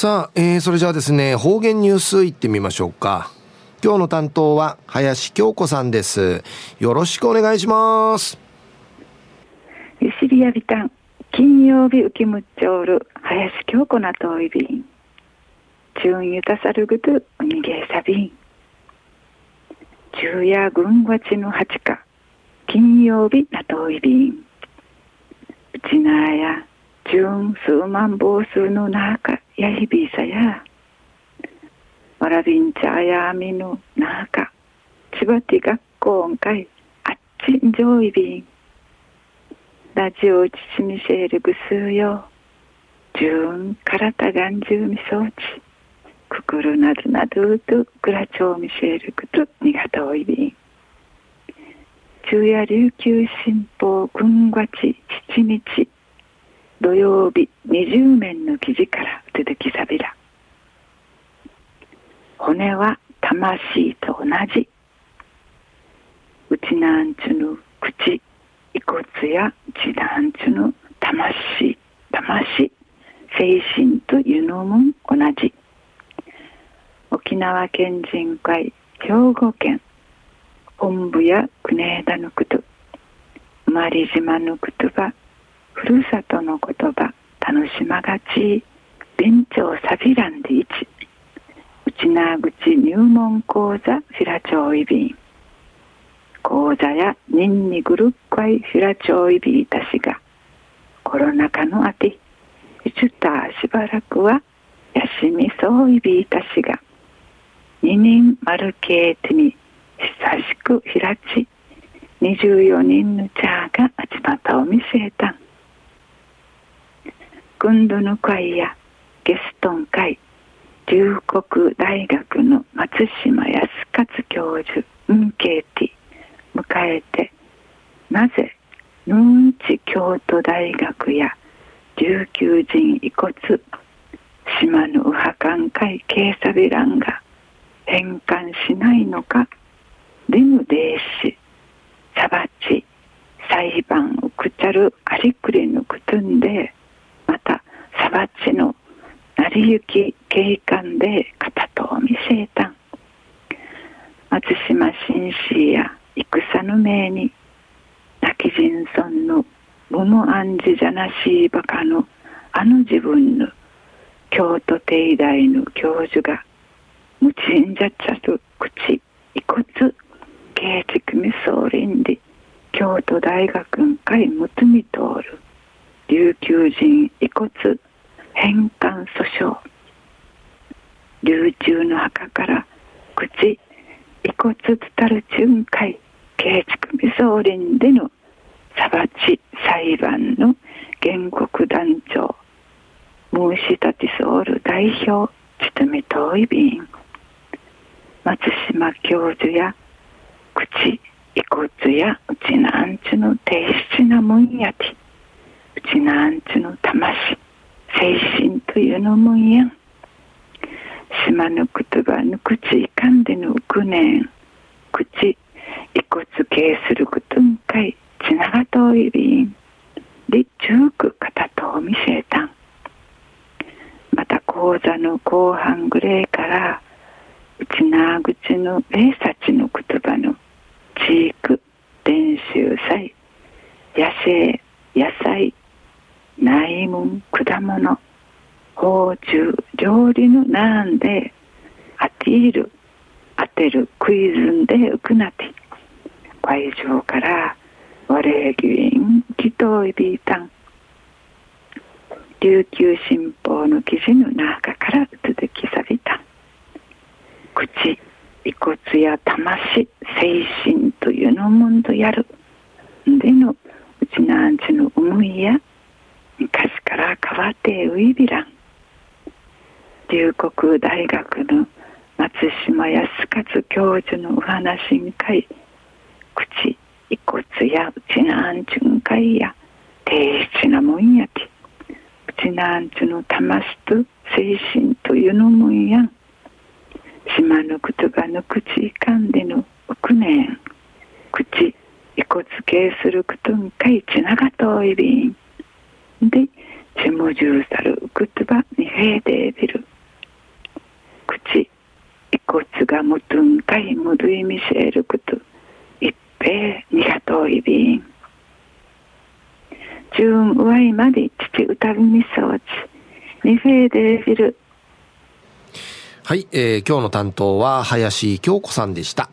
さあ、えー、それじゃあですね、方言ニュースいってみましょうか。今日の担当は林京子さんです。よろしくお願いします。ゆしりやびたん、金曜日浮きむっちょる、林京子なといびん。中ゆたさるぐと、うにげさびん。昼夜軍ちの八日、金曜日なといびん。うちなや、中数万房数の中、やひびさや、わらびんちゃやみぬなあか、ちばて学校んかい、あっちんじょういびん。ラジオちちみせるぐすうよ、じゅんからたがんじゅうみそうち、くくるなどなどとぐらちょうみせるぐとにがとおいびん。昼夜琉球新報軍がち七日土曜日二十面の記事から続きさびら骨は魂と同じ。うちなんちゅぬ口遺骨や地団ちゅぬ魂魂精神というのも同じ。沖縄県人会兵庫県本部や国枝のこと生まれ島のことばふるさとの言葉楽しまがち勉強サビランで一内縄口入門講座フィラチョイビン講座やニンニグルックイフィラチョイビーたしがコロナ禍のあていちゅたしばらくはやしみそういびいたしが二人丸ケーテに久しくひらち24人のチャーがあちまたを見せたん。今度の会やゲストン会龍谷大学の松島康勝教授運慶ティ迎えてなぜヌンチ京都大学や琉球人遺骨島の右派艦会警察ビランが返還しないのかリムデーシサバチ裁判をくちゃるありくりのくとんでまたサバチの成り行き警官で片と見せた。松島紳士や戦の命に泣き人村の無無暗示じゃなしいばかのあの自分の京都帝大の教授が無賃じゃちゃと口遺骨慶畜未総林で京都大学会むつみ通る。琉球人遺骨返還訴訟流中の墓から口遺骨つたる巡回慶畜未総林での裁ち裁判の原告団長申し立てソウル代表務め遠い便松島教授や口遺骨やうちなんちの低質なもんやて。うちなんちの魂。精神というのもんや。ん島の言葉の口いかんでのくねん口遺骨形することんかいちながといびんで中く片と見せた。んまた講座の後半ぐらいからうちなぐちの米札の言葉の地域練習祭野生野菜内門果物包中料理のなんでアティール当てるクイズンで浮くなて会場から我議員祈祷いびいたん。琉球新報の記事の中から続きさびた口遺骨や魂精神というのもんとやる。でのうちなんちの思いや昔から変わってウイビラン龍谷大学の松島康勝教授のお話に会口遺骨やうちなんちゅんかいや低質なもんやてうちなんちゅの魂と精神というのもんや島の言葉の口いかんでの億年口遺骨形することんかいちながといびん。でちもじゅうさる言葉にへいでびる。がむとんかいむるいみせること。一平にがといびん。じゅんうわいまで父うたびみそうちにフェーデーフィルはい、えー、今日の担当は林京子さんでした。